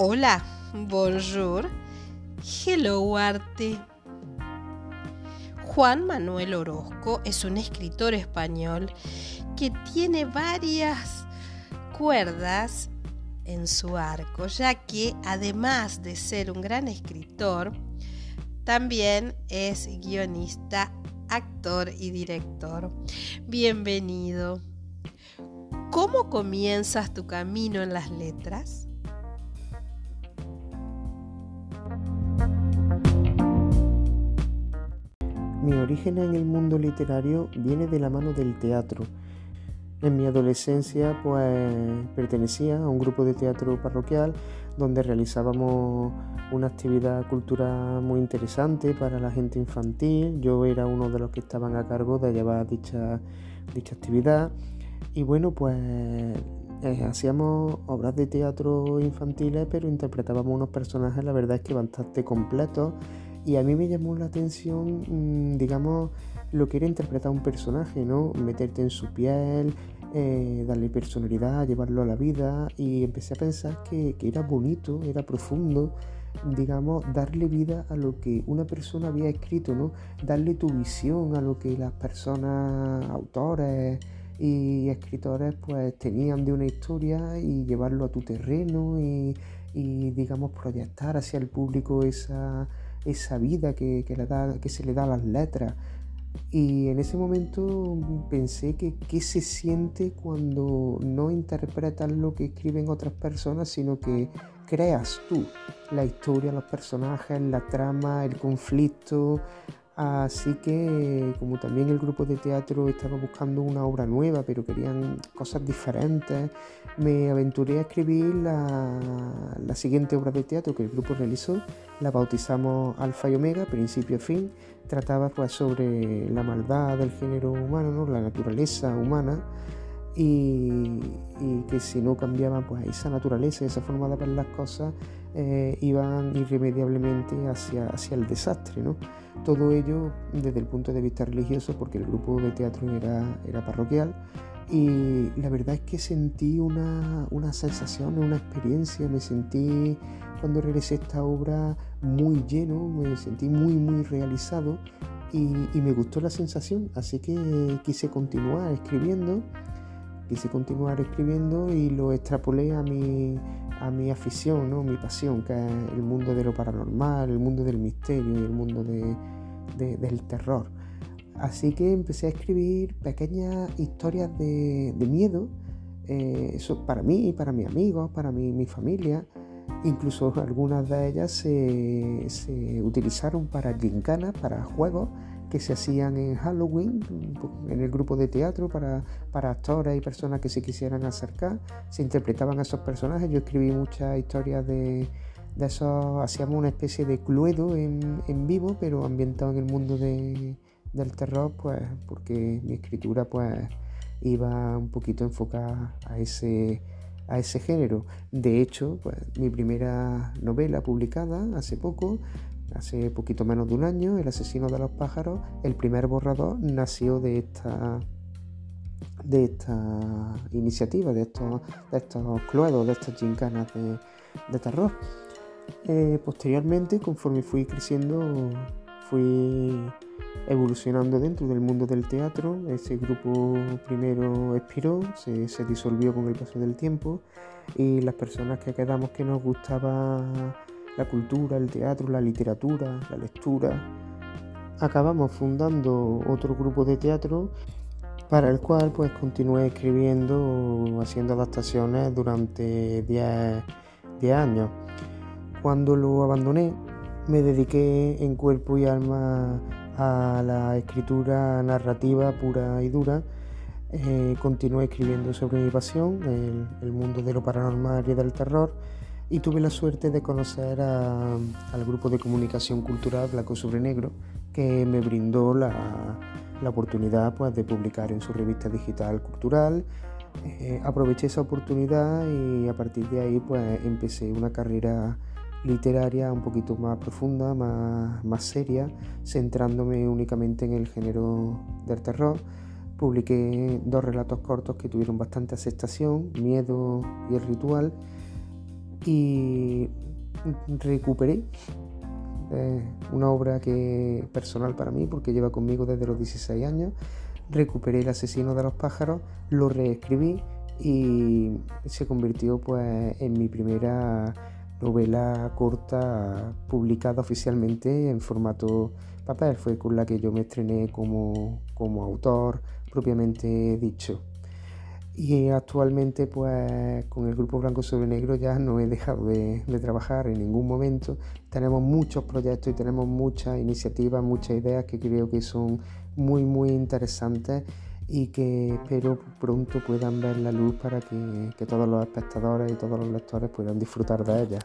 Hola, bonjour, hello arte. Juan Manuel Orozco es un escritor español que tiene varias cuerdas en su arco, ya que además de ser un gran escritor, también es guionista, actor y director. Bienvenido. ¿Cómo comienzas tu camino en las letras? Mi origen en el mundo literario viene de la mano del teatro. En mi adolescencia pues pertenecía a un grupo de teatro parroquial donde realizábamos una actividad cultural muy interesante para la gente infantil. Yo era uno de los que estaban a cargo de llevar dicha, dicha actividad. Y bueno, pues eh, hacíamos obras de teatro infantiles, pero interpretábamos unos personajes, la verdad es que bastante completos. Y a mí me llamó la atención, mm, digamos, lo que era interpretar un personaje, ¿no? Meterte en su piel, eh, darle personalidad, llevarlo a la vida. Y empecé a pensar que, que era bonito, era profundo, digamos, darle vida a lo que una persona había escrito, ¿no? Darle tu visión a lo que las personas, autores y escritores, pues tenían de una historia y llevarlo a tu terreno y, y digamos, proyectar hacia el público esa, esa vida que, que, le da, que se le da a las letras. Y en ese momento pensé que qué se siente cuando no interpretas lo que escriben otras personas, sino que creas tú la historia, los personajes, la trama, el conflicto. Así que como también el grupo de teatro estaba buscando una obra nueva, pero querían cosas diferentes, me aventuré a escribir la, siguiente obra de teatro que el grupo realizó. La bautizamos Alfa y Omega, principio a fin. Trataba pues sobre la maldad del género humano, ¿no? la naturaleza humana y, y, que si no cambiaban pues esa naturaleza, esa forma de ver las cosas, eh, iban irremediablemente hacia, hacia el desastre. ¿no? Todo ello desde el punto de vista religioso, porque el grupo de teatro era, era parroquial. Y la verdad es que sentí una, una sensación, una experiencia, me sentí cuando regresé a esta obra muy lleno, me sentí muy, muy realizado y, y me gustó la sensación, así que quise continuar escribiendo quise continuar escribiendo y lo extrapolé a mi, a mi afición, ¿no? mi pasión, que es el mundo de lo paranormal, el mundo del misterio y el mundo de, de, del terror. Así que empecé a escribir pequeñas historias de, miedo, eh, eso para mí, para mis amigos, para mi, mi familia. Incluso algunas de ellas se, se utilizaron para gincanas, para juegos que se hacían en Halloween, en el grupo de teatro para, para actores y personas que se quisieran acercar. Se interpretaban a esos personajes. Yo escribí muchas historias de, de esos, hacíamos una especie de cluedo en, en vivo, pero ambientado en el mundo de, del terror, pues porque mi escritura pues iba un poquito enfocada a ese, a ese género. De hecho, pues, mi primera novela publicada hace poco hace poquito menos de un año, El asesino de los pájaros, el primer borrador nació de esta de esta iniciativa, de estos, de estos cluedos, de estas gincanas de, terror. Eh, posteriormente, conforme fui creciendo, fui evolucionando dentro del mundo del teatro. Ese grupo primero expiró, se, se disolvió con el paso del tiempo y las personas que quedamos que nos gustaba la cultura, el teatro, la literatura, la lectura. Acabamos fundando otro grupo de teatro para el cual pues continué escribiendo, haciendo adaptaciones durante 10, años. Cuando lo abandoné, me dediqué en cuerpo y alma a la escritura narrativa pura y dura. Eh, continué escribiendo sobre mi pasión, el, el mundo de lo paranormal y del terror y tuve la suerte de conocer a, al grupo de comunicación cultural Blanco sobre Negro que me brindó la, la oportunidad pues, de publicar en su revista digital cultural. Eh, aproveché esa oportunidad y a partir de ahí pues, empecé una carrera literaria un poquito más profunda, más, más seria, centrándome únicamente en el género del terror. Publiqué dos relatos cortos que tuvieron bastante aceptación, Miedo y El Ritual, y recuperé eh, una obra que personal para mí porque lleva conmigo desde los 16 años. Recuperé El asesino de los pájaros, lo reescribí y se convirtió pues en mi primera novela corta publicada oficialmente en formato papel. Fue con la que yo me estrené como, como autor propiamente dicho. Y actualmente pues con el grupo Blanco sobre Negro ya no he dejado de, trabajar en ningún momento. Tenemos muchos proyectos y tenemos muchas iniciativas, muchas ideas que creo que son muy muy interesantes y que espero pronto puedan ver la luz para que, que todos los espectadores y todos los lectores puedan disfrutar de ellas.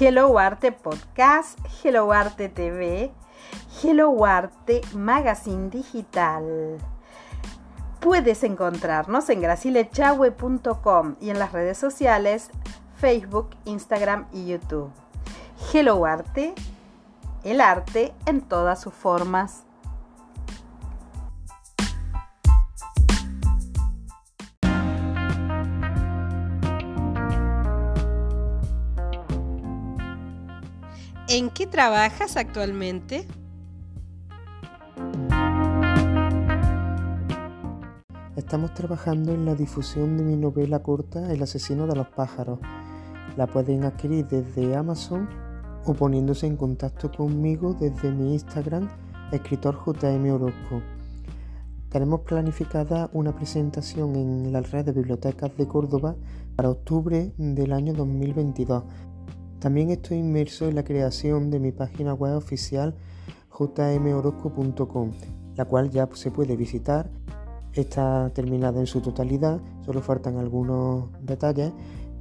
Hello Arte Podcast, Hello Arte TV, Hello Arte Magazine Digital. Puedes encontrarnos en gracilechahue.com y en las redes sociales Facebook, Instagram y YouTube. Hello Arte, el arte en todas sus formas. ¿En qué trabajas actualmente? Estamos trabajando en la difusión de mi novela corta El asesino de los pájaros. La pueden adquirir desde Amazon o poniéndose en contacto conmigo desde mi Instagram, escritor JM Orozco. Tenemos planificada una presentación en la red de bibliotecas de Córdoba para octubre del año 2022. También estoy inmerso en la creación de mi página web oficial jmorozco.com, la cual ya se puede visitar. Está terminada en su totalidad, solo faltan algunos detalles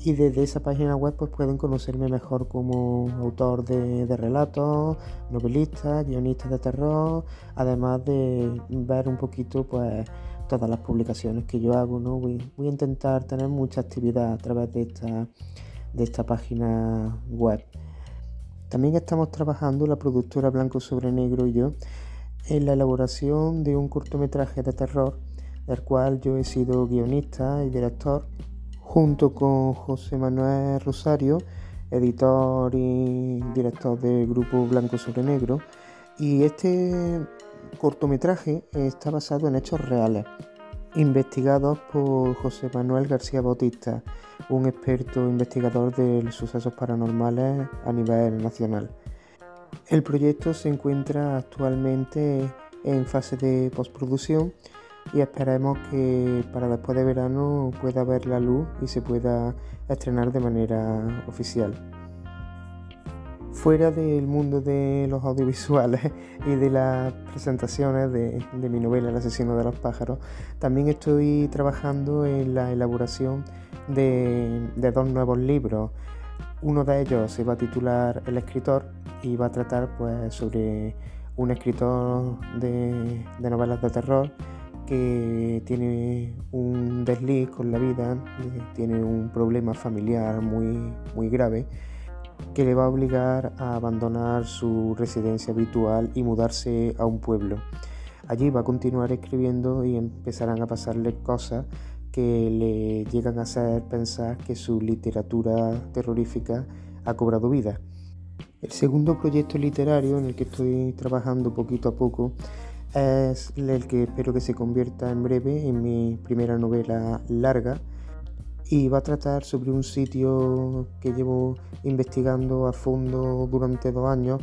y desde esa página web pues pueden conocerme mejor como autor de, relatos, novelista, guionista de terror, además de ver un poquito pues todas las publicaciones que yo hago, ¿no? Voy, a intentar tener mucha actividad a través de esta, de esta página web. También estamos trabajando la productora Blanco sobre Negro y yo en la elaboración de un cortometraje de terror, del cual yo he sido guionista y director junto con José Manuel Rosario, editor y director del grupo Blanco sobre Negro. Y este cortometraje está basado en hechos reales, investigados por José Manuel García Bautista, un experto investigador de sucesos paranormales a nivel nacional. El proyecto se encuentra actualmente en fase de postproducción y esperemos que para después de verano pueda ver la luz y se pueda estrenar de manera oficial. Fuera del mundo de los audiovisuales y de las presentaciones de, mi novela El asesino de los pájaros, también estoy trabajando en la elaboración de, dos nuevos libros. Uno de ellos se va a titular El escritor y va a tratar pues, sobre un escritor de novelas de terror que tiene un desliz con la vida, eh, tiene un problema familiar muy, muy grave que le va a obligar a abandonar su residencia habitual y mudarse a un pueblo. Allí va a continuar escribiendo y empezarán a pasarle cosas que le llegan a hacer pensar que su literatura terrorífica ha cobrado vida. El segundo proyecto literario en el que estoy trabajando poquito a poco es el que espero que se convierta en breve en mi primera novela larga y va a tratar sobre un sitio que llevo investigando a fondo durante dos años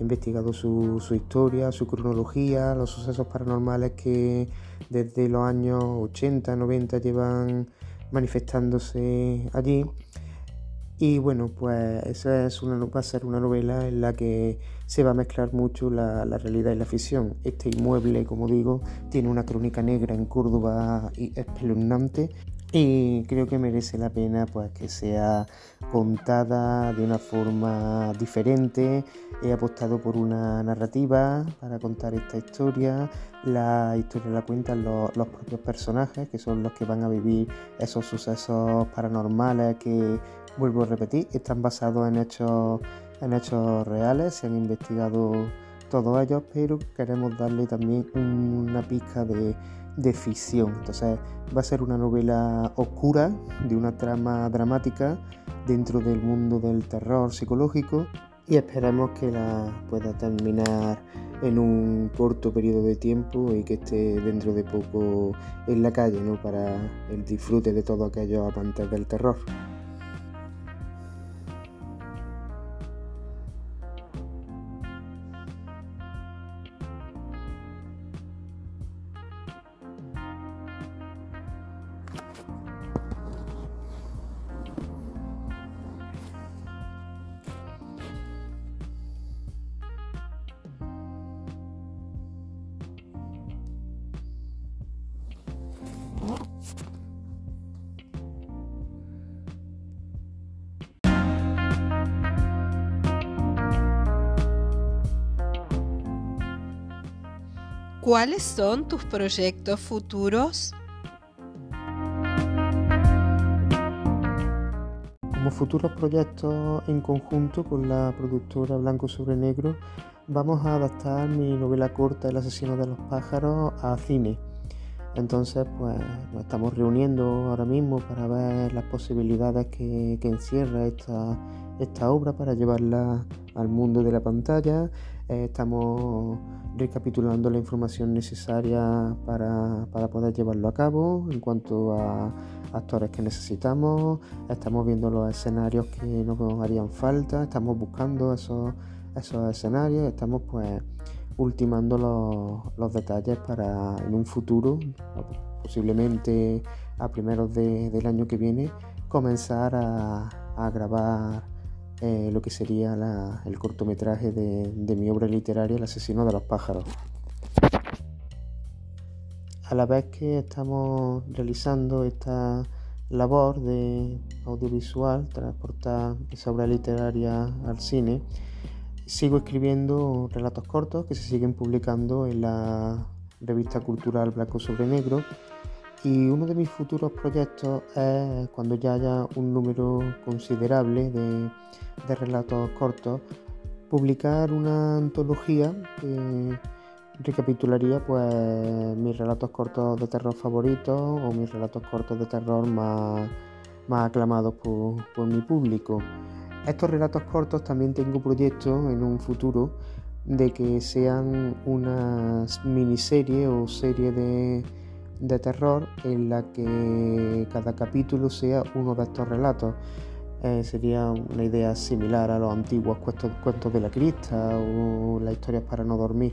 he investigado su, su, historia, su cronología, los sucesos paranormales que desde los años 80, 90 llevan manifestándose allí. Y bueno, pues esa es una, va a ser una novela en la que se va a mezclar mucho la, la, realidad y la ficción. Este inmueble, como digo, tiene una crónica negra en Córdoba espeluznante y creo que merece la pena pues que sea contada de una forma diferente. He apostado por una narrativa para contar esta historia. La historia la cuentan los, los propios personajes, que son los que van a vivir esos sucesos paranormales que, vuelvo a repetir, están basados en hechos, en hechos reales, se han investigado todos ellos, pero queremos darle también una pizca de de ficción. Entonces va a ser una novela oscura, de una trama dramática dentro del mundo del terror psicológico y esperamos que la pueda terminar en un corto periodo de tiempo y que esté dentro de poco en la calle ¿no? para el disfrute de todos aquellos amantes del terror. ¿Cuáles son tus proyectos futuros? Como futuros proyectos en conjunto con la productora Blanco sobre Negro, vamos a adaptar mi novela corta El asesino de los pájaros a cine. Entonces, pues nos estamos reuniendo ahora mismo para ver las posibilidades que, encierra esta, esta obra para llevarla al mundo de la pantalla. Eh, estamos recapitulando la información necesaria para, poder llevarlo a cabo en cuanto a actores que necesitamos, estamos viendo los escenarios que nos harían falta, estamos buscando esos, esos escenarios, estamos pues ultimando los, detalles para en un futuro, posiblemente a primeros del año que viene, comenzar a grabar eh, lo que sería el cortometraje de, mi obra literaria El asesino de los pájaros. A la vez que estamos realizando esta labor de audiovisual, transportar esa obra literaria al cine, sigo escribiendo relatos cortos que se siguen publicando en la revista cultural Blanco sobre Negro y uno de mis futuros proyectos es, cuando ya haya un número considerable de, relatos cortos, publicar una antología que recapitularía pues mis relatos cortos de terror favoritos o mis relatos cortos de terror más, aclamados por, por mi público. Estos relatos cortos también tengo proyectos en un futuro de que sean unas miniseries o serie de de terror en la que cada capítulo sea uno de estos relatos. Eh, sería una idea similar a los antiguos cuentos, de la crista o las historias para no dormir.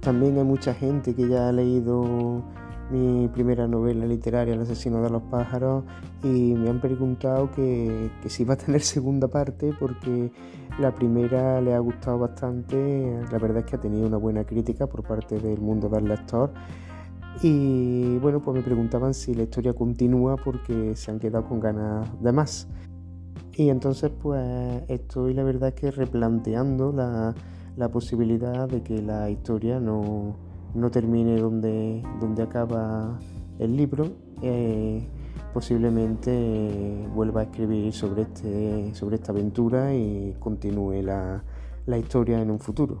También hay mucha gente que ya ha leído mi primera novela literaria, El asesino de los pájaros, y me han preguntado que, que si va a tener segunda parte porque la primera le ha gustado bastante. La verdad es que ha tenido una buena crítica por parte del mundo del lector y bueno, pues me preguntaban si la historia continúa porque se han quedado con ganas de más. Y entonces pues estoy la verdad que replanteando la, posibilidad de que la historia no, termine donde, donde acaba el libro. Eh, posiblemente vuelva a escribir sobre, este, sobre esta aventura y continúe la, la historia en un futuro.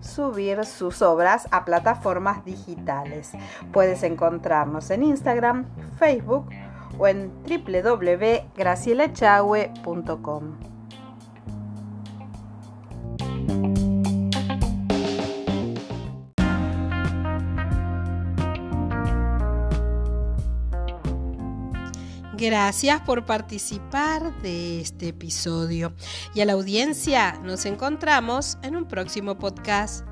subir sus obras a plataformas digitales. Puedes encontrarnos en Instagram, Facebook o en www.gracielachahue.com. Gracias por participar de este episodio. Y a la audiencia nos encontramos en un próximo podcast.